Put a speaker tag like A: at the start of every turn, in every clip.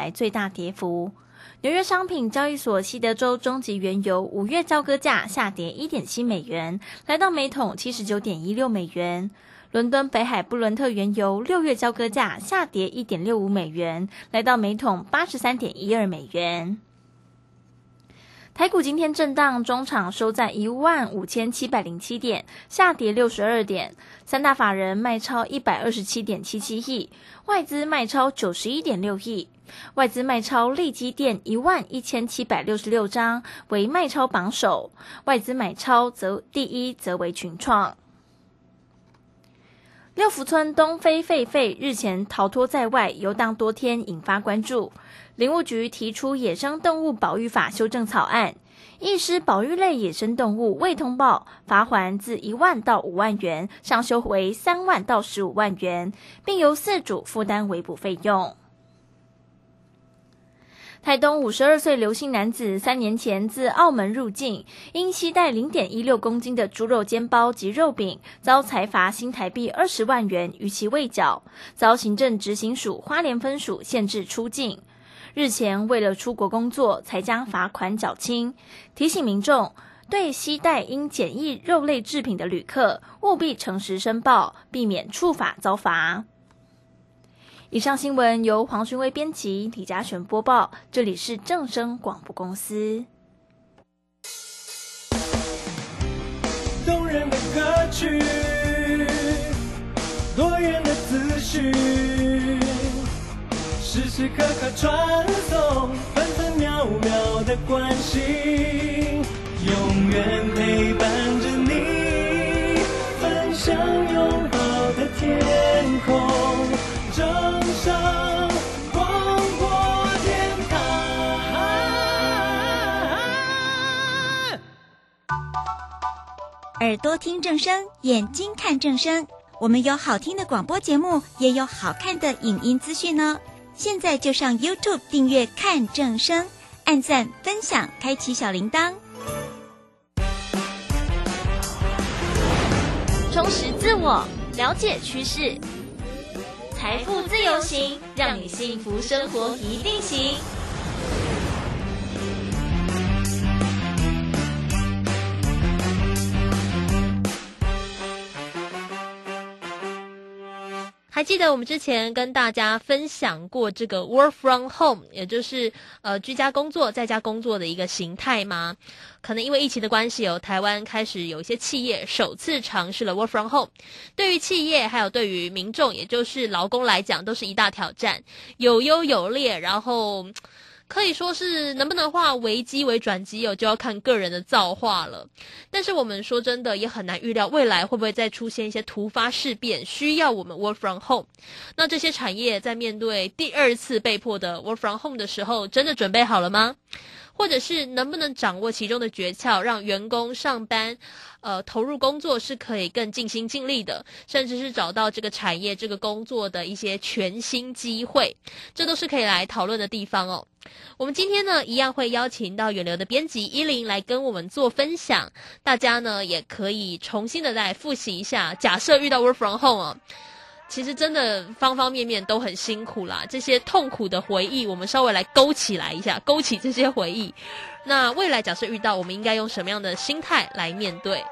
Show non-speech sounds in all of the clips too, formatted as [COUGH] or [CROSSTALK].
A: 来最大跌幅。纽约商品交易所西德州中级原油五月交割价下跌一点七美元，来到每桶七十九点一六美元。伦敦北海布伦特原油六月交割价下跌一点六五美元，来到每桶八十三点一二美元。台股今天震荡，中场收在一万五千七百零七点，下跌六十二点。三大法人卖超一百二十七点七七亿，外资卖超九十一点六亿。外资卖超利基电一万一千七百六十六张，为卖超榜首。外资买超则第一则为群创。六福村东非狒狒日前逃脱在外游荡多天，引发关注。林务局提出《野生动物保育法》修正草案，一失保育类野生动物未通报，罚款自一万到五万元，上修为三万到十五万元，并由饲主负担围捕费用。台东五十二岁刘姓男子三年前自澳门入境，因携带零点一六公斤的猪肉煎包及肉饼，遭裁罚新台币二十万元，逾期未缴，遭行政执行署花莲分署限制出境。日前为了出国工作，才将罚款缴清。提醒民众，对携带因检疫肉类制品的旅客，务必诚实申报，避免触法遭罚。以上新闻由黄勋威编辑，李嘉璇播报。这里是正声广播公司。
B: 动人的歌曲，多元的资讯，时时刻刻传送，分分秒秒的关心，永远陪伴
C: 耳朵听正声，眼睛看正声。我们有好听的广播节目，也有好看的影音资讯呢。现在就上 YouTube 订阅看正声，按赞分享，开启小铃铛，
A: 充实自我，了解趋势。财富自由行，让你幸福生活一定行。
D: 还记得我们之前跟大家分享过这个 work from home，也就是呃居家工作、在家工作的一个形态吗？可能因为疫情的关系，有台湾开始有一些企业首次尝试了 work from home。对于企业还有对于民众，也就是劳工来讲，都是一大挑战，有优有劣，然后。可以说是能不能化危机为转机哦，就要看个人的造化了。但是我们说真的，也很难预料未来会不会再出现一些突发事变，需要我们 work from home。那这些产业在面对第二次被迫的 work from home 的时候，真的准备好了吗？或者是能不能掌握其中的诀窍，让员工上班，呃，投入工作是可以更尽心尽力的，甚至是找到这个产业这个工作的一些全新机会，这都是可以来讨论的地方哦。我们今天呢，一样会邀请到远流的编辑依林来跟我们做分享，大家呢也可以重新的再复习一下。假设遇到 work from home 哦。其实真的方方面面都很辛苦啦，这些痛苦的回忆，我们稍微来勾起来一下，勾起这些回忆。那未来假设遇到，我们应该用什么样的心态来面对？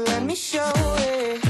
E: so let me show it.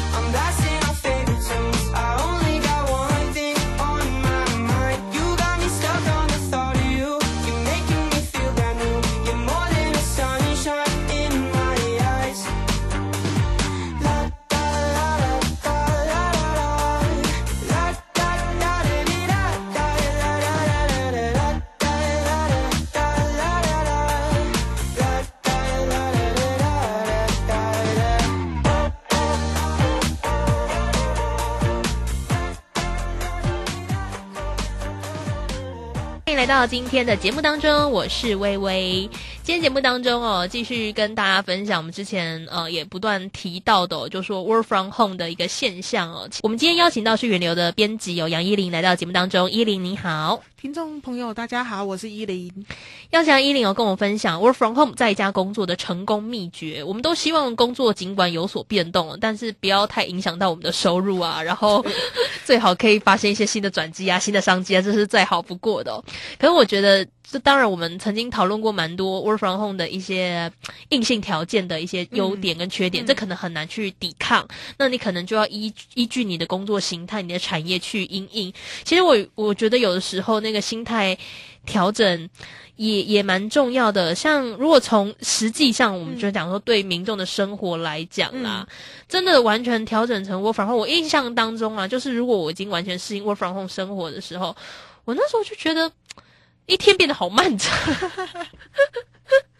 D: 来到今天的节目当中，我是微微。今天节目当中哦，继续跟大家分享我们之前呃也不断提到的、哦，就说 work from home 的一个现象哦。我们今天邀请到是源流的编辑有杨依林来到节目当中，依林你好。
F: 听众朋友，大家好，我是依林。
D: 要想依林有跟我分享 work from home 在家工作的成功秘诀。我们都希望工作尽管有所变动，但是不要太影响到我们的收入啊。然后 [LAUGHS] 最好可以发现一些新的转机啊、新的商机啊，这是再好不过的、哦。可是我觉得，这当然我们曾经讨论过蛮多 work from home 的一些硬性条件的一些优点跟缺点，这可能很难去抵抗。那你可能就要依依据你的工作形态、你的产业去因应。其实我我觉得有的时候那个心态调整也也蛮重要的。像如果从实际上，我们就讲说对民众的生活来讲啦，真的完全调整成 work from home。我印象当中啊，就是如果我已经完全适应 work from home 生活的时候，我那时候就觉得一天变得好漫长。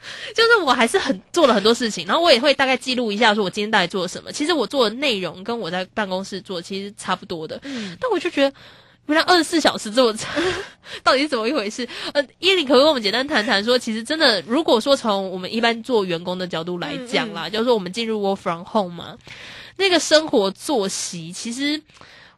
D: [LAUGHS] 就是我还是很做了很多事情，然后我也会大概记录一下，说我今天到底做了什么。其实我做的内容跟我在办公室做其实差不多的，但我就觉得原来二十四小时这么长，[LAUGHS] 到底是怎么一回事？呃，依林可不可以跟我们简单谈谈说，其实真的，如果说从我们一般做员工的角度来讲啦，就是说我们进入 work from home 嘛，那个生活作息，其实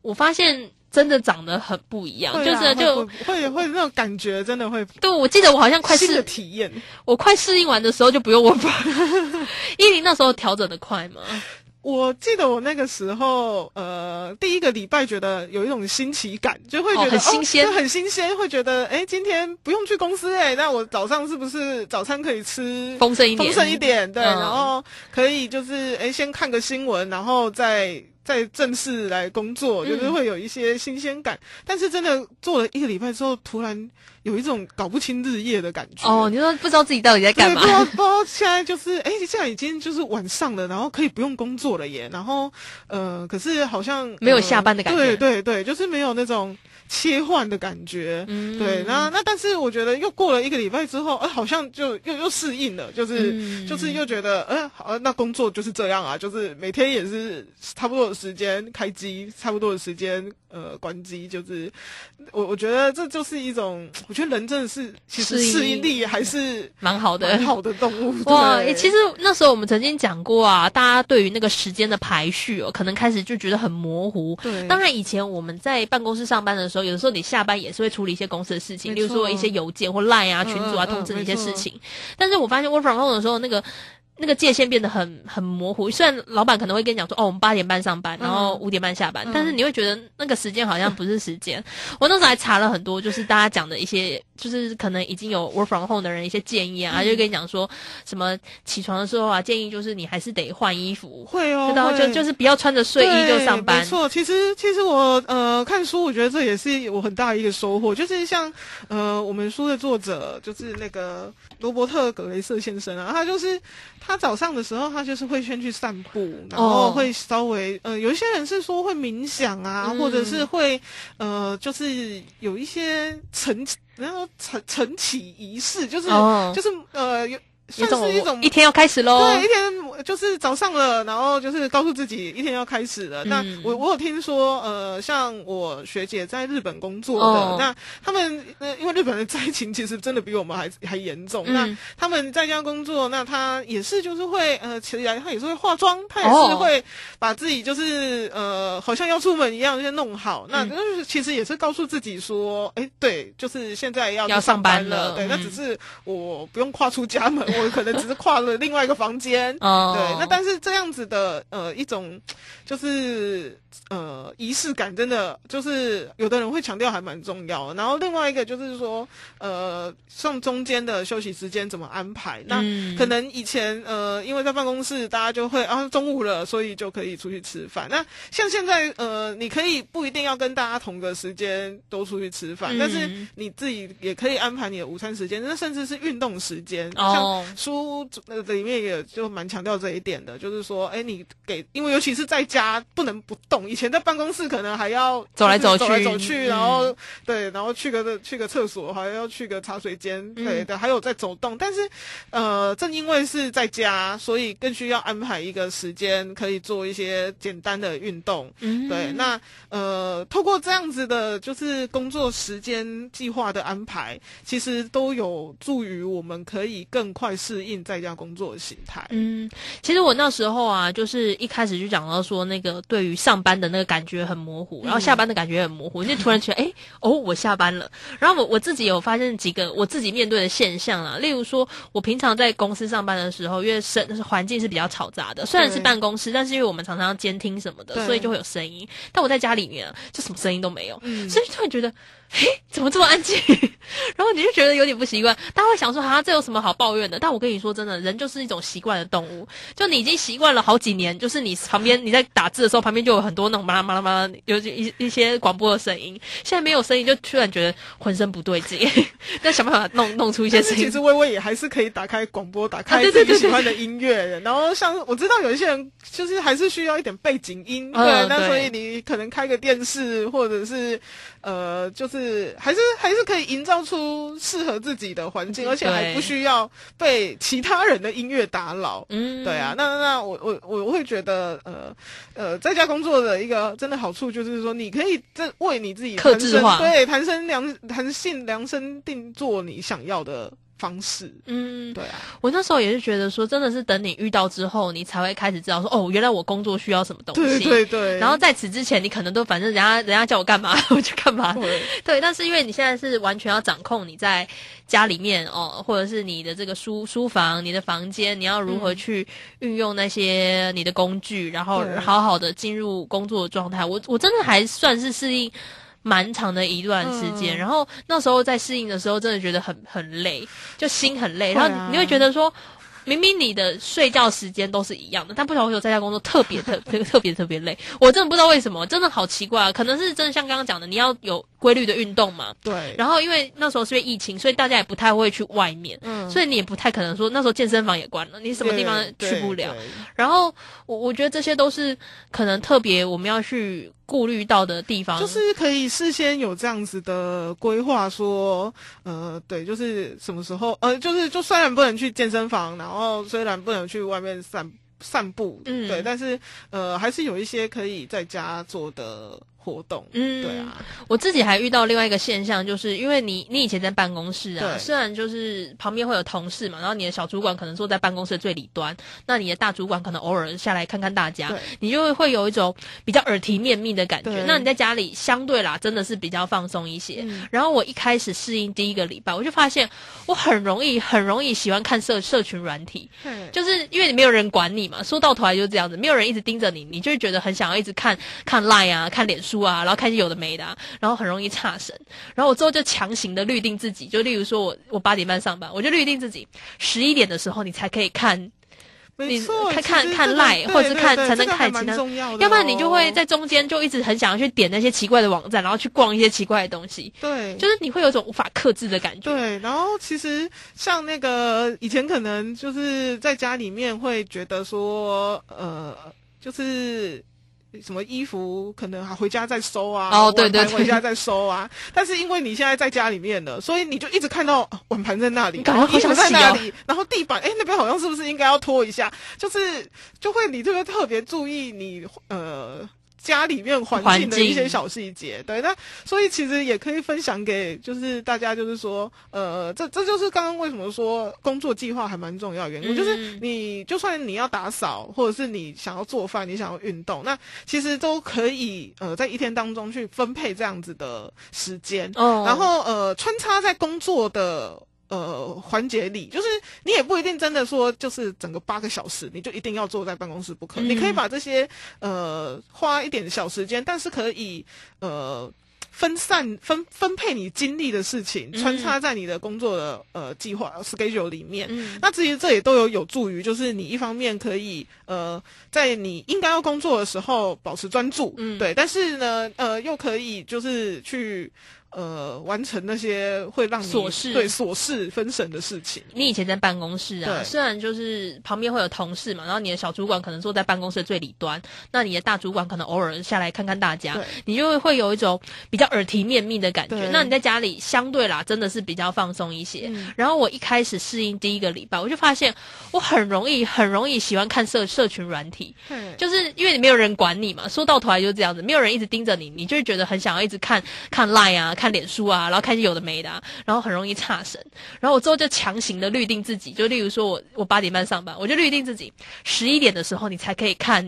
D: 我发现。真的长得很不一样，
F: 啊
D: 就是就
F: 会会会那种感觉，真的会
D: 对，我记得我好像快
F: 新的
D: 适
F: 体验。
D: 我快适应完的时候就不用我吧。[LAUGHS] 依林那时候调整的快吗？
F: 我记得我那个时候，呃，第一个礼拜觉得有一种新奇感，就会觉
D: 哦
F: 得、
D: 很新鲜
F: 就很新鲜，会觉得，哎，今天不用去公司，哎，那我早上是不是早餐可以吃
D: 丰盛一点，
F: 丰盛一点？对，
D: 嗯
F: 然后可以就是，哎，先看个新闻，然后再。再正式来工作，就是
D: 嗯
F: 会有一些新鲜感，但是真的做了一个礼拜之后，突然有一种搞不清日夜的感觉。
D: 哦，你说不知道自己到底在干
F: 对，
D: 嘛
F: 不知？道不知道现在就是，哎，现在已经就是晚上了，然后可以不用工作了耶。然后，呃，可是好像
D: 没有
F: 呃
D: 下班的感觉
F: 对对对，就是没有那种切换的感觉。
D: 嗯
F: 对，那那但是我觉得又过了一个礼拜之后，呃，好像就又又适应了，就是、
D: 嗯
F: 就是又觉得，呃，好，呃那工作就是这样啊，就是每天也是差不多的时间开机，差不多的时间呃关机，就是我我觉得这就是一种，我觉得人真的是其实
D: 适应
F: 力还是
D: 蛮好的
F: 蛮。好的动物。
D: 哇，其实那时候我们曾经讲过啊，大家对于那个时间的排序哦，可能开始就觉得很模糊。
F: 对，
D: 当然，以前我们在办公室上班的时候，有的时候你下班也是会处理一些公司的事情，
F: 没
D: 例如说一些邮件或 Line 啊、
F: 嗯
D: 群组啊、
F: 嗯
D: 通知的一些事情。但是我发现 work from home 的时候，那个那个界限变得很很模糊。虽然老板可能会跟你讲说，哦，我们八点半上班，然后五点半下班，
F: 嗯
D: 但是你会觉得那个时间好像不是时间。我那时候还查了很多，就是大家讲的一些，就是可能已经有 work from home 的人一些建议啊，他就跟你讲说什么起床的时候啊，建议就是你还是得换衣服，
F: 会哦，
D: 就就是不要穿着睡衣就上班。
F: 没。错，其实其实我呃看书，我觉得这也是我很大的一个收获，就是像呃我们书的作者就是那个罗伯特·格雷瑟先生啊，他就是他早上的时候，他就是会先去散步，然后会稍微呃有一些人是说会冥想啊，
D: 嗯。
F: 或者是会呃就是有一些晨然后晨晨起仪式，就是、
D: 哦。
F: 就是呃有
D: 有
F: 算是一种
D: 一天要开始喽。
F: 对，一天就是早上了，然后就是告诉自己一天要开始了。那
D: 嗯
F: 我我有听说，呃，像我学姐在日本工作的，
D: 哦
F: 那他们呃，因为日本的灾情其实真的比我们还 [LAUGHS] 还严重。
D: 嗯
F: 那他们在家工作，那他也是就是会呃起来，他也是会化妆，他也是
D: 哦
F: 会把自己就是呃好像要出门一样先弄好。那
D: 嗯
F: 就是其实也是告诉自己说，哎，对，就是现在要
D: 要
F: 上
D: 上班
F: 了。
D: 了
F: 对，那
D: 嗯
F: 只是我不用跨出家门，我 [LAUGHS] 可能只是跨了另外一个房间。
D: 哦哦，
F: 对，那但是这样子的呃一种就是呃仪式感，真的就是有的人会强调还蛮重要的。然后另外一个就是说呃像中间的休息时间怎么安排，那
D: 嗯
F: 可能以前呃因为在办公室大家就会啊中午了，所以就可以出去吃饭。那像现在呃你可以不一定要跟大家同个时间都出去吃饭，
D: 嗯
F: 但是你自己也可以安排你的午餐时间，那甚至是运动时间，
D: 哦
F: 像书呃里面也就蛮强调这一点的，就是说，哎，你给，因为尤其是在家不能不动，以前在办公室可能还要
D: 走来走去
F: 走来走去，
D: 嗯
F: 然后对，然后去个去个厕所，还要去个茶水间，
D: 嗯
F: 对的，还有在走动。但是，呃，正因为是在家，所以更需要安排一个时间，可以做一些简单的运动。
D: 嗯
F: 对，那呃，透过这样子的，就是工作时间计划的安排，其实都有助于我们可以更快适应在家工作的形态。
D: 嗯，其实我那时候啊，就是一开始就讲到说，那个对于上班的那个感觉很模糊，然后下班的感觉很模糊，[LAUGHS] 你就突然觉得，哎、哦，我下班了。然后我我自己有发现几个我自己面对的现象啊，例如说，我平常在公司上班的时候，因为声环境是比较嘈杂的，虽然是办公室，但是因为我们常常要监听什么的，所以就会有声音。但我在家里面、啊、就什么声音都没有，
F: 嗯
D: 所以突然觉得，嘿，怎么这么安静？[LAUGHS] 然后你就觉得有点不习惯。大家会想说，啊，这有什么好抱怨的？但我跟你说，真的，人就是一种习惯的动物。就你已经习惯了好几年，就是你旁边你在打字的时候，旁边就有很多那种嘛啦嘛啦嘛啦，有一一些广播的声音。现在没有声音，就突然觉得浑身不对劲，[LAUGHS] 那想办法弄弄出一些声音
F: 其实。微微也还是可以打开广播，打开自己喜欢的音乐。然后像我知道有一些人就是还是需要一点背景音，
D: 嗯
F: 对，那所以你可能开个电视，或者是呃，就是还是还是可以营造出适合自己的环境，而且还不需要被其他人的音乐打扰。
D: 嗯。
F: 对啊，那那那我我我会觉得，呃呃，在家工作的一个真的好处就是说，你可以这为你自己
D: 克制化。
F: 对，谈生量弹性量身定做你想要的方式。
D: 嗯，
F: 对啊，
D: 我那时候也是觉得说，真的是等你遇到之后，你才会开始知道说，哦，原来我工作需要什么东西。
F: 对对，
D: 然后在此之前，你可能都反正人家 [LAUGHS] 人家叫我干嘛我就干嘛。
F: 对
D: 对，但是因为你现在是完全要掌控你在家里面哦，或者是你的这个书书房、你的房间，你要如何去运用那些你的工具，然后好好的进入工作的状态。我我真的还算是适应。蛮长的一段时间，
F: 嗯
D: 然后那时候在适应的时候，真的觉得很很累，就心很累，然后你会觉得说，明明你的睡觉时间都是一样的，但不晓得为什么在家工作特别特特特别特别累，[LAUGHS] 我真的不知道为什么，真的好奇怪啊！可能是真的像刚刚讲的，你要有规律的运动嘛。
F: 对，
D: 然后因为那时候是因为疫情，所以大家也不太会去外面，
F: 嗯
D: 所以你也不太可能说那时候健身房也关了，你什么地方去不了。然后我我觉得这些都是可能特别我们要去顾虑到的地方，
F: 就是可以事先有这样子的规划，说，呃，对，就是什么时候，呃，就是就虽然不能去健身房，然后虽然不能去外面散散步，
D: 嗯。
F: 对，但是呃，还是有一些可以在家做的活动，
D: 嗯
F: 对啊，
D: 我自己还遇到另外一个现象，就是因为你你以前在办公室啊，
F: 对。
D: 虽然就是旁边会有同事嘛，然后你的小主管可能坐在办公室的最里端，那你的大主管可能偶尔下来看看大家，你就会会有一种比较耳提面命的感觉。那你在家里相对啦，真的是比较放松一些。
F: 嗯。
D: 然后我一开始适应第一个礼拜，我就发现我很容易很容易喜欢看社社群软体，
F: 嘿。
D: 就是因为你没有人管你嘛，说到头来就是这样子，没有人一直盯着你，你就会觉得很想要一直看看 Line 啊，看脸书啊，然后看一些有的没的、啊，然后很容易差神。然后我之后就强行的律定自己，就例如说我我八点半上班，我就律定自己十一点的时候你才可以看，
F: 没错，
D: 看看看
F: 对
D: 或者是看才能看其他
F: 重要
D: 不然你就会在中间就一直很想要去点那些奇怪的网站，然后去逛一些奇怪的东西，
F: 对，
D: 就是你会有一种无法克制的感觉。
F: 对，然后其实像那个以前可能就是在家里面会觉得说，呃，就是。什么衣服可能还回家再收啊？
D: 哦对对对
F: 回家再收啊。[LAUGHS] 但是因为你现在在家里面了，所以你就一直看到啊碗盘在那里，
D: 你感觉好
F: 衣服
D: 想洗哦
F: 在那里，然后地板，哎，那边好像是不是应该要拖一下？就是就会你就会特别注意你呃。家里面环境的一些小细节，对，那所以其实也可以分享给就是大家，就是说，呃，这这就是刚刚为什么说工作计划还蛮重要的原因，
D: 嗯。
F: 就是你就算你要打扫，或者是你想要做饭，你想要运动，那其实都可以呃在一天当中去分配这样子的时间，
D: 哦。
F: 然后呃穿插在工作的呃环节里，就是你也不一定真的说就是整个八个小时你就一定要坐在办公室不可，
D: 嗯
F: 你可以把这些呃花一点小时间，但是可以呃。分散分分配你精力的事情，
D: 嗯
F: 穿插在你的工作的呃计划 schedule 里面。
D: 嗯
F: 那其实这也都有有助于，就是你一方面可以呃，在你应该要工作的时候保持专注，
D: 嗯
F: 对，但是呢，呃，又可以就是去呃完成那些会让你
D: 琐事
F: 对琐事分神的事情。
D: 你以前在办公室啊，虽然就是旁边会有同事嘛，然后你的小主管可能坐在办公室的最里端，那你的大主管可能偶尔下来看看大家，你就会会有一种比较耳提面命的感觉。那你在家里相对啦，真的是比较放松一些。
F: 嗯
D: 然后我一开始适应第一个礼拜，我就发现我很容易很容易喜欢看社社群软体，
F: 对
D: 就是因为你没有人管你嘛，说到头来就是这样子，没有人一直盯着你，你就会觉得很想要一直看看 Line 啊，看脸书啊，然后看一些有的没的、啊，然后很容易差神。然后我之后就强行的律定自己，就例如说我我八点半上班，我就律定自己十一点的时候你才可以看，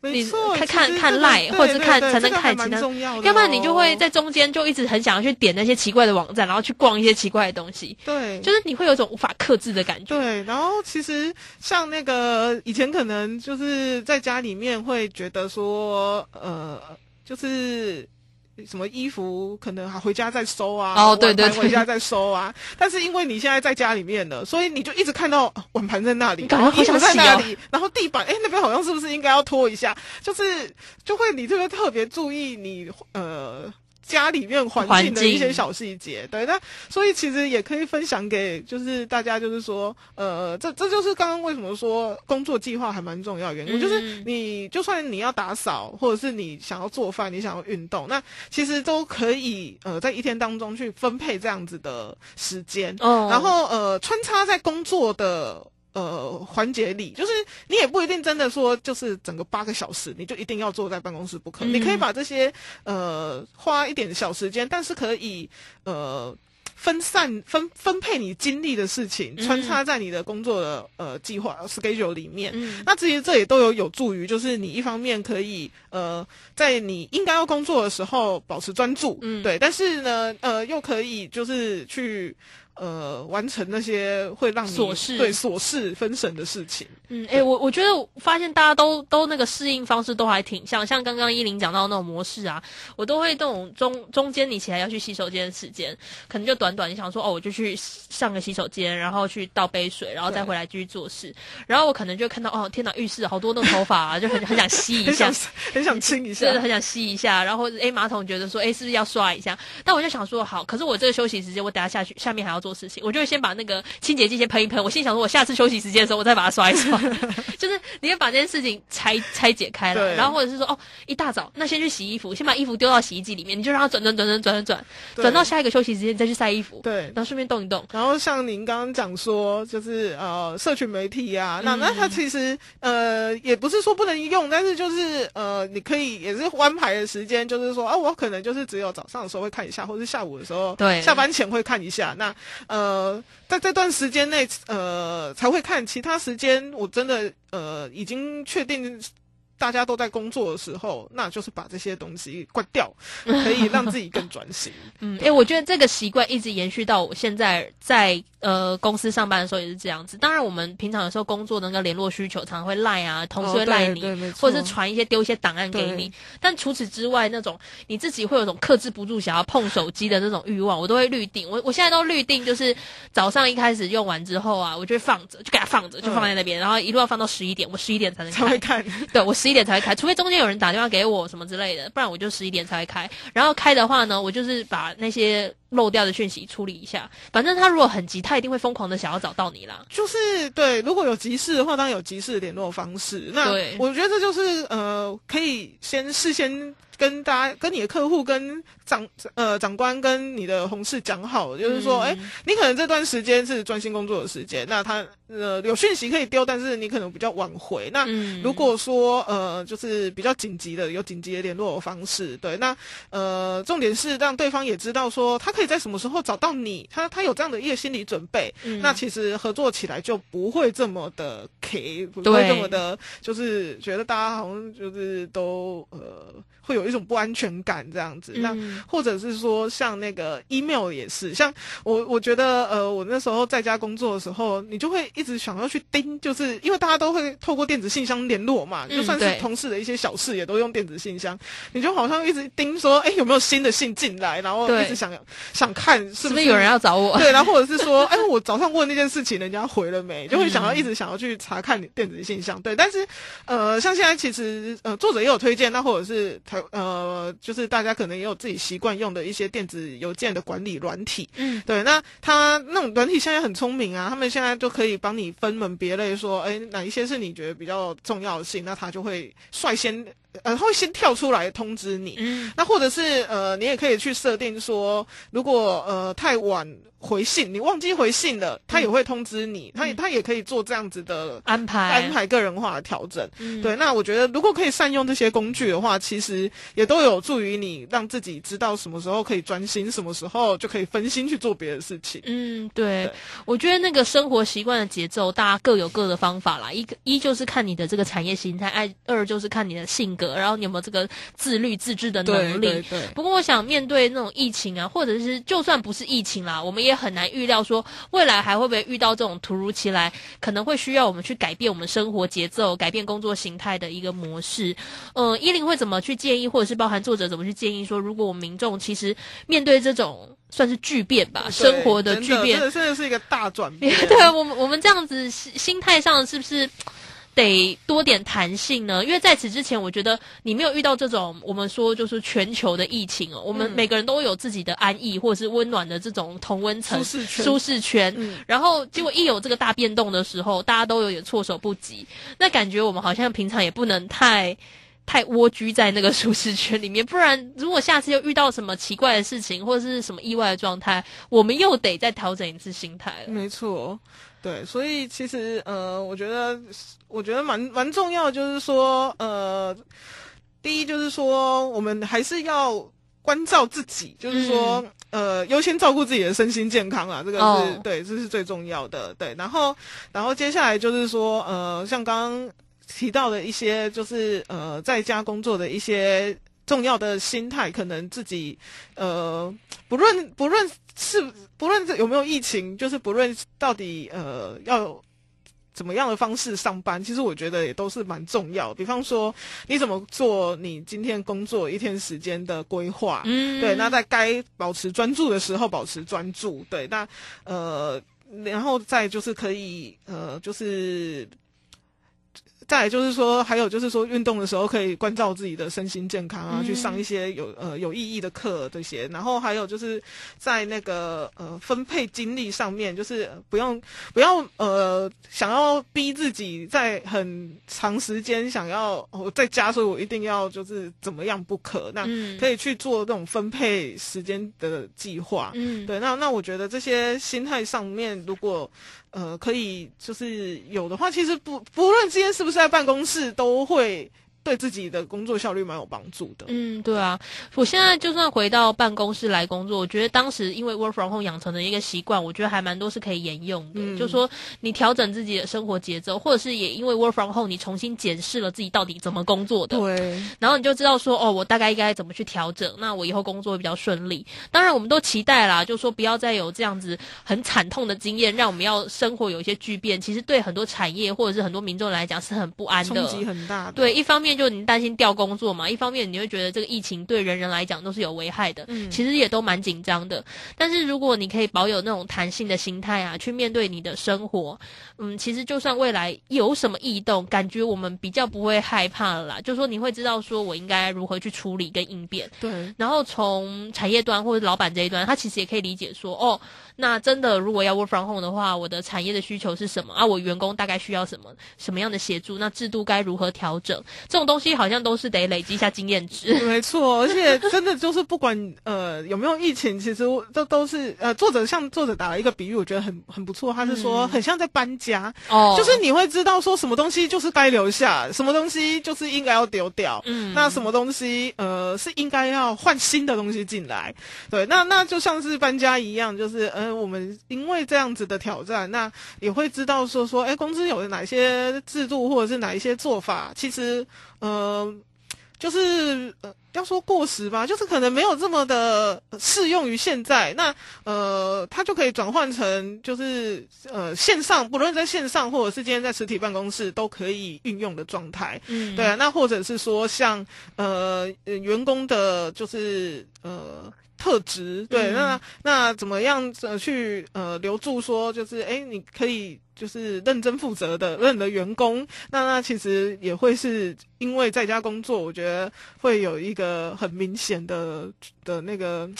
F: 你，
D: 看看看
F: 这个
D: Line，
F: 对
D: 或者是看才能看其他
F: 重要
D: 不然你就会在中间就一直很想要去点那些奇怪的网站，然后去逛一些奇怪的东西，
F: 对，
D: 就是你会有一种无法克制的感觉。
F: 对，然后其实像那个以前可能就是在家里面会觉得说，呃，就是。什么衣服可能还回家再收啊？
D: 哦对对
F: 回家再收啊。[LAUGHS] 但是因为你现在在家里面了，所以你就一直看到呃碗盘在那里，
D: 感觉好
F: 衣服在
D: 想洗哦
F: 那里，然后地板，哎，那边好像是不是应该要拖一下？就是就会你这个特别注意你呃家里面环境的一些小细节。对，那所以其实也可以分享给就是大家，就是说，呃，这这就是刚刚为什么说工作计划还蛮重要的原因，
D: 嗯
F: 就是你就算你要打扫，或者是你想要做饭，你想要运动，那其实都可以呃在一天当中去分配这样子的时间，
D: 哦
F: 然后呃穿插在工作的。呃，环节里，就是你也不一定真的说，就是整个八个小时你就一定要坐在办公室不可，
D: 嗯。
F: 你可以把这些呃花一点小时间，但是可以呃分散分分配你精力的事情，
D: 嗯
F: 穿插在你的工作的呃计划 schedule 里面。
D: 嗯。
F: 那其实这也都有有助于，就是你一方面可以呃，在你应该要工作的时候保持专注，
D: 嗯。
F: 对，但是呢，呃，又可以就是去呃完成那些会让你
D: 琐事
F: 对琐事分神的事情。
D: 嗯，哎、我我觉得我发现大家都都那个适应方式都还挺像，像刚刚依林讲到那种模式啊，我都会那种中中间你起来要去洗手间的时间，可能就短短，你想说哦，我就去上个洗手间，然后去倒杯水，然后再回来继续做事，然后我可能就看到哦，天哪，浴室好多那种头发啊，就很很想吸一下
F: 很想。[LAUGHS] 亲一下
D: 真，的很想吸一下，然后或者诶马桶觉得说哎是不是要刷一下？但我就想说好，可是我这个休息时间我等下下去下面还要做事情，我就会先把那个清洁剂先喷一喷。我心想说我下次休息时间的时候我再把它刷一刷，[LAUGHS] 就是你会把这件事情拆拆解开了，
F: 对
D: 然后或者是说哦一大早那先去洗衣服，先把衣服丢到洗衣机里面，你就让它转转转转转转转转到下一个休息时间再去晒衣服，
F: 对
D: 然。后顺便动一动。
F: 然后像您刚刚讲说，就是呃，社群媒体啊，那那它其实呃也不是说不能用，但是就是呃，你可以也是安排的时间，就是说啊，我可能就是只有早上的时候会看一下，或是下午的时候，
D: 对
F: 下班前会看一下。那呃，在这段时间内呃才会看，其他时间我真的呃已经确定。大家都在工作的时候，那就是把这些东西关掉，[LAUGHS] 可以让自己更专心。[LAUGHS]
D: 嗯，诶，我觉得这个习惯一直延续到我现在在呃公司上班的时候也是这样子。当然，我们平常有时候工作的那个联络需求，常常会赖啊，同事会赖你，或者是传一些丢一些档案给你。但除此之外，那种你自己会有种克制不住想要碰手机的那种欲望，我都会预定。我我现在都预定，就是早上一开始用完之后啊，我就会放着，就给它放着，就放在那边，然后一路要放到十一点，我十一点才能开。
F: 才会看。
D: 对我十一点才开，除非中间有人打电话给我什么之类的，不然我就十一点才会开。然后开的话呢，我就是把那些漏掉的讯息处理一下。反正他如果很急，他一定会疯狂的想要找到你啦。
F: 就是对，如果有急事的话，当然有急事的联络方式。那我觉得这就是呃，可以先事先跟大家、跟你的客户、跟长呃长官、跟你的同事讲好，就是说，哎、
D: 嗯
F: 你可能这段时间是专心工作的时间，那他呃有讯息可以丢，但是你可能比较晚回。那
D: 嗯
F: 如果说呃，就是比较紧急的，有紧急的联络方式，对，那呃，重点是让对方也知道说，他可以在什么时候找到你，他他有这样的一个心理准备，
D: 嗯。
F: 那其实合作起来就不会这么的 K，不会这么的，就是觉得大家好像就是都呃会有一种不安全感这样子。那
D: 嗯。
F: 或者是说像那个 email 也是，像我我觉得呃我那时候在家工作的时候，你就会一直想要去盯，就是因为大家都会透过电子信箱联络嘛，
D: 嗯
F: 就算是同事的一些小事也都用电子信箱，你就好像一直盯说，哎有没有新的信进来，然后一直想想看是不
D: 是不是有人要找我？
F: 对，然后或者是说，哎，我早上问那件事情，人家回了没？[LAUGHS] 就会想要一直想要去查看你电子信箱。对，但是呃，像现在其实呃，作者也有推荐，那或者是他呃，就是大家可能也有自己习惯用的一些电子邮件的管理软体。
D: 嗯，
F: 对，那它那种软体现在很聪明啊，他们现在就可以帮你分门别类，说，哎，哪一些是你觉得比较重要性，那它就会率先呃，它会先跳出来通知你。
D: 嗯
F: 那或者是呃，你也可以去设定说，如果呃太晚回信，你忘记回信了，他也会通知你，他也他也可以做这样子的
D: 安排
F: 安排个人化的调整。
D: 嗯
F: 对，那我觉得如果可以善用这些工具的话，其实也都有助于你让自己知道什么时候可以专心，什么时候就可以分心去做别的事情。
D: 嗯，对
F: 对，
D: 我觉得那个生活习惯的节奏，大家各有各的方法啦。一个一就是看你的这个产业形态，爱二就是看你的性格，然后你有没有这个自律自制的能力。
F: 对对
D: 不过，我想面对那种疫情啊，或者是就算不是疫情啦，我们也很难预料说未来还会不会遇到这种突如其来，可能会需要我们去改变我们生活节奏、改变工作形态的一个模式。嗯，依林会怎么去建议，或者是包含作者怎么去建议说，如果我们民众其实面对这种算是巨变吧，生活的巨变
F: 真，的真的是一个大转变。[LAUGHS]
D: 对啊，我们我们这样子心心态上是不是得多点弹性呢？因为在此之前，我觉得你没有遇到这种我们说就是全球的疫情哦，我们
F: 嗯
D: 每个人都有自己的安逸或者是温暖的这种同温层
F: 舒。适圈，
D: 舒适圈，
F: 嗯
D: 然后结果一有这个大变动的时候，大家都有点措手不及。那感觉我们好像平常也不能太太蜗居在那个舒适圈里面，不然如果下次又遇到什么奇怪的事情或者是什么意外的状态，我们又得再调整一次心态了。
F: 没错，对，所以其实呃，我觉得我觉得蛮蛮重要的，就是说呃，第一就是说我们还是要关照自己，就是说、呃，优先照顾自己的身心健康啊，这个是、
D: 哦
F: 对，这是最重要的。对，然后然后接下来就是说呃，像刚刚提到的一些，就是呃，在家工作的一些。重要的心态，可能自己，呃，不论不论是不论是有没有疫情，就是不论到底呃要怎么样的方式上班，其实我觉得也都是蛮重要。比方说，你怎么做你今天工作一天时间的规划，
D: 嗯
F: 对，那在该保持专注的时候保持专注，对，那呃，然后再就是可以呃，就是。再来就是说，还有就是说，运动的时候可以关照自己的身心健康啊，
D: 嗯
F: 去上一些有呃有意义的课这些。然后还有就是在那个呃分配精力上面，就是不用不要呃想要逼自己在很长时间想要我在家，所以我一定要就是怎么样不可。那
D: 嗯
F: 可以去做这种分配时间的计划。
D: 嗯，
F: 对，那那我觉得这些心态上面，如果呃可以就是有的话，其实不不论今天是不是在办公室，都会对自己的工作效率蛮有帮助的。
D: 嗯，对啊，我现在就算回到办公室来工作，我觉得当时因为 work from home 养成的一个习惯，我觉得还蛮多是可以沿用的。
F: 嗯
D: 就说你调整自己的生活节奏，或者是也因为 work from home，你重新检视了自己到底怎么工作的，
F: 对，
D: 然后你就知道说，哦，我大概应该怎么去调整，那我以后工作会比较顺利。当然，我们都期待啦，就说不要再有这样子很惨痛的经验，让我们要生活有一些巨变。其实对很多产业或者是很多民众来讲是很不安的，
F: 冲击很大的。
D: 对，一方面就你担心掉工作嘛，一方面你会觉得这个疫情对人人来讲都是有危害的，
F: 嗯
D: 其实也都蛮紧张的。但是如果你可以保有那种弹性的心态啊，去面对你的生活，嗯，其实就算未来有什么异动，感觉我们比较不会害怕了啦。就说你会知道说我应该如何去处理跟应变。
F: 对，
D: 然后从产业端或者老板这一端，他其实也可以理解说，哦，那真的如果要 work from home 的话，我的产业的需求是什么啊？我员工大概需要什么什么样的协助？那制度该如何调整？这种东西好像都是得累积一下经验值。[LAUGHS]
F: 没错，而且真的就是不管 [LAUGHS] 呃有没有疫情，其实我这都是呃作者像作者打了一个比喻，我觉得很很不错。他是说
D: 嗯
F: 很像在搬家，
D: 哦
F: 就是你会知道说什么东西就是该留下，什么东西就是应该要丢掉。
D: 嗯
F: 那什么东西呃是应该要换新的东西进来？对，那那就像是搬家一样，就是呃那我们因为这样子的挑战，那也会知道说说，哎，公司有哪些制度或者是哪一些做法，其实呃。就是呃，要说过时吧，就是可能没有这么的适用于现在。那呃，它就可以转换成就是呃线上，不论在线上或者是今天在实体办公室都可以运用的状态。嗯，对啊。那或者是说像呃员工的，就是呃。特质。对，那那怎么样呃去呃留住说就是哎你可以就是认真负责的认的员工，那那其实也会是因为在家工作，我觉得会有一个很明显的的那个，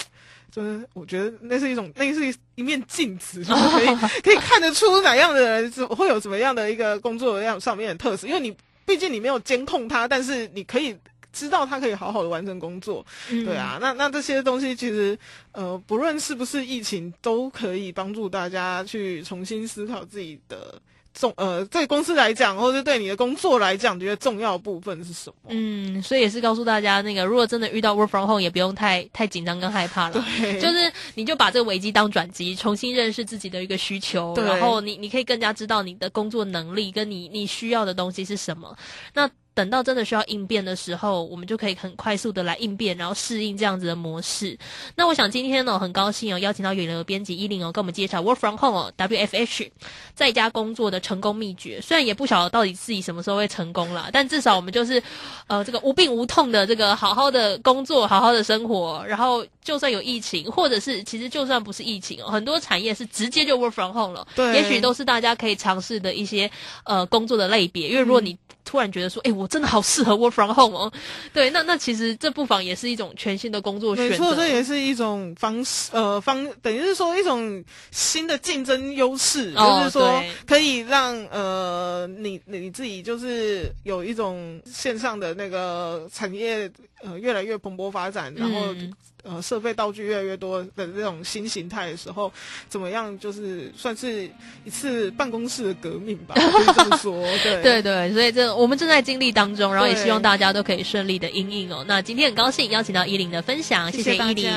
F: 就是我觉得那是一种那是一面镜子，就 [LAUGHS] 是可以可以看得出哪样的人是会有什么样的一个工作样上面的特色，因为你毕竟你没有监控他，但是你可以。知道他可以好好的完成工作，对啊，那那这些东西其实，呃，不论是不是疫情，都可以帮助大家去重新思考自己的重，呃，对公司来讲，或者对你的工作来讲，觉得重要部分是什么？
D: 嗯，所以也是告诉大家，那个如果真的遇到 work from home，也不用太太紧张跟害怕了，
F: 对，
D: 就是你就把这个危机当转机，重新认识自己的一个需求，然后你你可以更加知道你的工作能力跟你你需要的东西是什么，那。等到真的需要应变的时候，我们就可以很快速的来应变，然后适应这样子的模式。那我想今天呢，很高兴哦，邀请到远流的编辑依琳哦，跟我们介绍 Work from Home 哦，WFH 在家工作的成功秘诀。虽然也不晓得到底自己什么时候会成功啦，但至少我们就是呃这个无病无痛的这个好好的工作，好好的生活。然后就算有疫情，或者是其实就算不是疫情哦，很多产业是直接就 Work from Home 了。
F: 对，
D: 也许都是大家可以尝试的一些呃工作的类别。因为如果你突然觉得说，哎，我真的好适合 work from home 哦。对，那那其实这不妨也是一种全新的工作选择。
F: 没错，这也是一种方式，呃，方等于是说一种新的竞争优势，就是说可以让呃你你自己就是有一种线上的那个产业呃越来越蓬勃发展，然后。呃，设备道具越来越多的这种新形态的时候，怎么样？就是算是一次办公室的革命吧，可以这么说。对 [LAUGHS]
D: 对对，所以这我们正在经历当中，然后也希望大家都可以顺利的应应哦。那今天很高兴邀请到依林的分享，谢
F: 谢
D: 依林。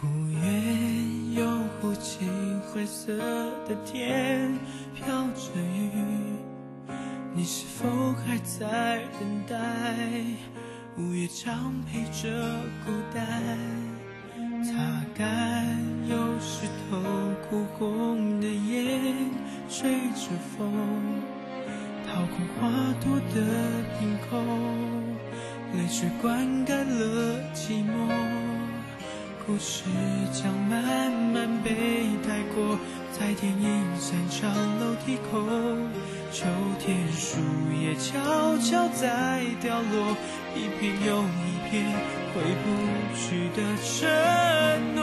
B: 忽远又忽近，灰色的天飘着雨，你是否还在等待？午夜常陪着孤单。擦干有湿透哭红的眼，吹着风，掏空花朵的瓶口，泪水灌溉了寂寞。故事将慢慢被带过，在电影散场楼梯口，秋天树叶悄悄在掉落，一片又一片。回不去的承诺，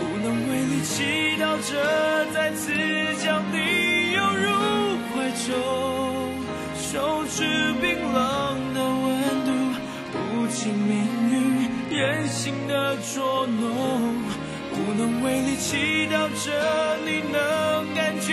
B: 无能为力，祈祷着再次将你拥入怀中，手指冰冷的温度，不经命运任性的捉弄，无能为力，祈祷着你能感觉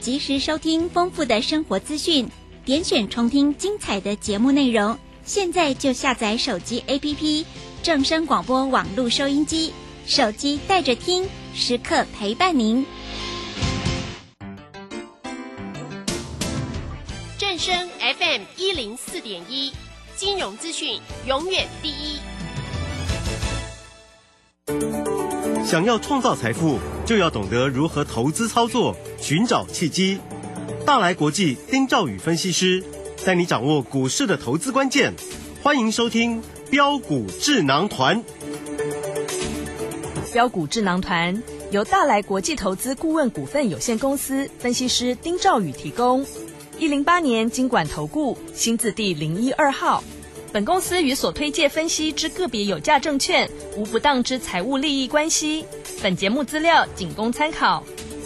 C: 及时收听丰富的生活资讯，点选重听精彩的节目内容。现在就下载手机 APP 正声广播网络收音机，手机带着听，时刻陪伴您。
G: 正声 FM 一零四点一，金融资讯永远第一。
H: 想要创造财富，就要懂得如何投资操作，寻找契机。大来国际丁兆宇分析师带你掌握股市的投资关键。欢迎收听标股智囊团。
I: 标股智囊团由大来国际投资顾问股份有限公司分析师丁兆宇提供。一零八年经管投顾新字第零一二号。本公司与所推介分析之个别有价证券无不当之财务利益关系。本节目资料仅供参考，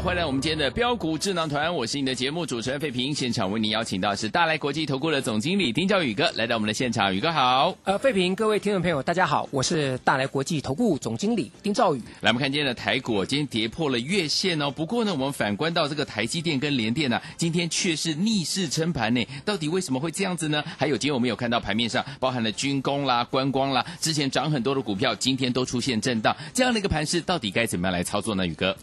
J: 欢迎来我们今天的标股智囊团，我是你的节目主持人费平。现场为您邀请到是大来国际投顾的总经理丁兆宇哥来到我们的现场，宇哥好。
K: 呃，费平，各位听众朋友，大家好，我是大来国际投顾总经理丁兆宇。
J: 来，我们看今天的台股，今天跌破了月线哦。不过呢，我们反观到这个台积电跟联电呢、今天却是逆势撑盘呢。到底为什么会这样子呢？还有，今天我们有看到盘面上包含了军工啦、观光啦，之前涨很多的股票，今天都出现震荡，这样的一个盘势，到底该怎么样来操作呢？宇哥？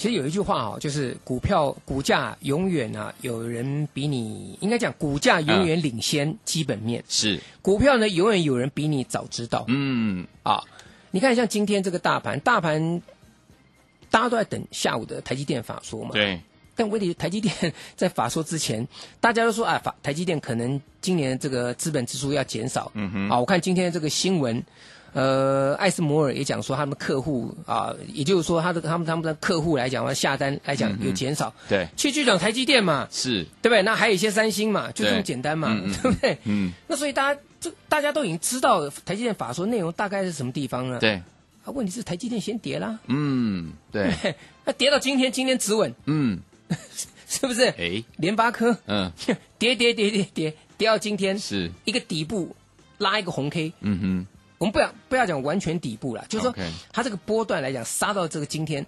K: 其实有一句话哦，就是股票股价永远啊，有人比你应该讲股价永远领先基本面，
J: 是
K: 股票呢永远有人比你早知道。
J: 嗯，
K: 啊，你看像今天这个大盘，大盘大家都在等下午的台积电法说嘛。
J: 对。
K: 但问题是台积电在法说之前，大家都说啊，法台积电可能今年这个资本支出要减少。
J: 嗯哼。
K: 啊，我看今天这个新闻。呃，艾斯摩尔也讲说，他们客户啊，也就是说，他的他们他们的客户来讲，话下单来讲有减少。
J: 对，
K: 去去讲台积电嘛，
J: 是
K: 对不对？那还有一些三星嘛，就这么简单嘛，对不对？
J: 嗯。
K: 那所以大家就大家都已经知道台积电法说内容大概是什么地方了。
J: 对。
K: 啊，问题是台积电先跌啦。
J: 嗯，对。[LAUGHS]
K: 那跌到今天，今天止稳。
J: 嗯，[LAUGHS]
K: 是不是？
J: 哎，
K: 联发科，
J: 嗯，[LAUGHS]
K: 跌跌跌跌跌跌到今天
J: 是
K: 一个底部拉一个红 K。
J: 嗯哼。
K: 我们不要不要讲完全底部了，就是说它这个波段来讲，杀到这个今天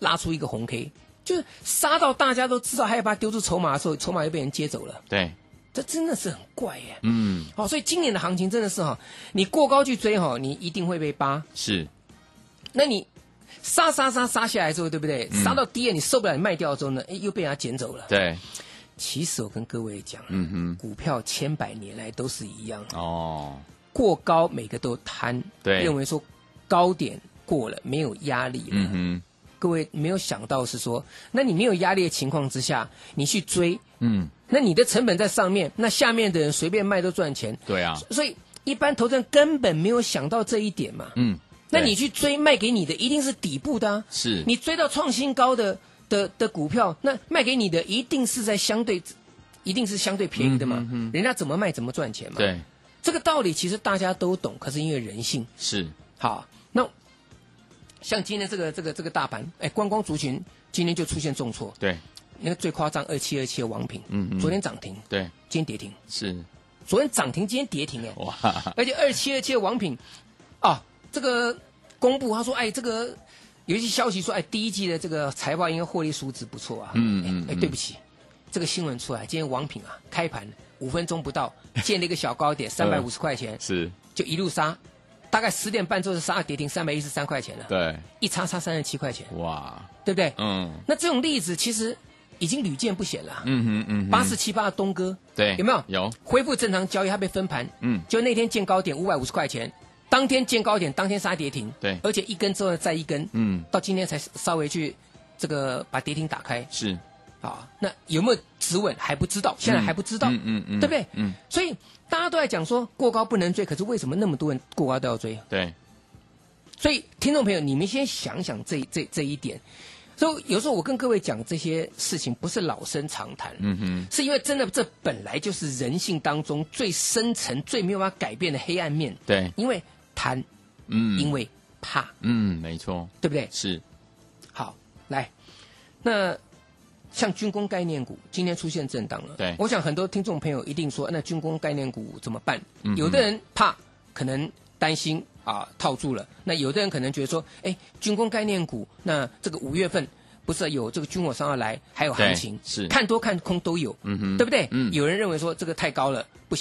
K: 拉出一个红 K，就是杀到大家都知道，害怕丢出筹码的时候，筹码又被人接走了。
J: 对，
K: 这真的是很怪耶。
J: 嗯，
K: 好，所以今年的行情真的是哈，你过高去追哈，你一定会被扒。
J: 是，
K: 那你杀杀杀杀下来之后，对不对？杀到低了，你受不了，你卖掉之后呢，哎，又被人家捡走了。
J: 对，
K: 其实我跟各位讲，
J: 嗯哼，
K: 股票千百年来都是一样。
J: 哦。
K: 过高，每个都贪，
J: 对，
K: 认为说高点过了没有压力了。
J: 嗯哼，
K: 各位没有想到是说，那你没有压力的情况之下，你去追，
J: 嗯，
K: 那你的成本在上面，那下面的人随便卖都赚钱。
J: 对啊，
K: 所以一般投资人根本没有想到这一点嘛。
J: 嗯，
K: 那你去追卖给你的一定是底部的、啊，
J: 是
K: 你追到创新高的的的股票，那卖给你的一定是在相对，一定是相对便宜的嘛。
J: 嗯、
K: 人家怎么卖怎么赚钱嘛。
J: 对。
K: 这个道理其实大家都懂，可是因为人性
J: 是
K: 好。那像今天这个这个这个大盘，哎，观光族群今天就出现重挫。
J: 对，
K: 那个最夸张，二七二七的王品，嗯，昨天涨停，
J: 对，
K: 今天跌停，
J: 是
K: 昨天涨停，今天跌停，哎，
J: 哇！
K: 而且二七二七的王品，啊，这个公布他说，哎，这个有一些消息说，哎，第一季的这个财报应该获利数值不错啊。
J: 嗯嗯，
K: 哎，对不起，这个新闻出来，今天王品啊，开盘。五分钟不到，建了一个小高点，三百五十块钱，[LAUGHS]
J: 是
K: 就一路杀，大概十点半之后杀到跌停三百一十三块钱了，
J: 对，
K: 一差差三十七块钱，
J: 哇，
K: 对不对？
J: 嗯，
K: 那这种例子其实已经屡见不鲜了，
J: 嗯哼嗯，
K: 八四七八的东哥，
J: 对，
K: 有没有？
J: 有
K: 恢复正常交易，它被分盘，
J: 嗯，
K: 就那天见高点五百五十块钱，当天见高点，当天杀跌停，
J: 对，
K: 而且一根之后再一根，
J: 嗯，
K: 到今天才稍微去这个把跌停打开，
J: 是。
K: 啊，那有没有止稳还不知道，现在还不知道，
J: 嗯嗯嗯，
K: 对不对？
J: 嗯，
K: 所以大家都在讲说过高不能追，可是为什么那么多人过高都要追？
J: 对，
K: 所以听众朋友，你们先想想这这这一点。所以有时候我跟各位讲这些事情，不是老生常谈，
J: 嗯哼，
K: 是因为真的这本来就是人性当中最深层、最没有办法改变的黑暗面。
J: 对，
K: 因为贪，
J: 嗯，
K: 因为怕，
J: 嗯，没错，
K: 对不对？
J: 是。
K: 好，来，那。像军工概念股今天出现震荡了，
J: 对，
K: 我想很多听众朋友一定说，那军工概念股怎么办？
J: 嗯、
K: 有的人怕，可能担心啊套住了；那有的人可能觉得说，哎，军工概念股，那这个五月份不是有这个军火商要来，还有行情，
J: 是。
K: 看多看空都有，
J: 嗯哼，
K: 对不对？
J: 嗯，
K: 有人认为说这个太高了，不行。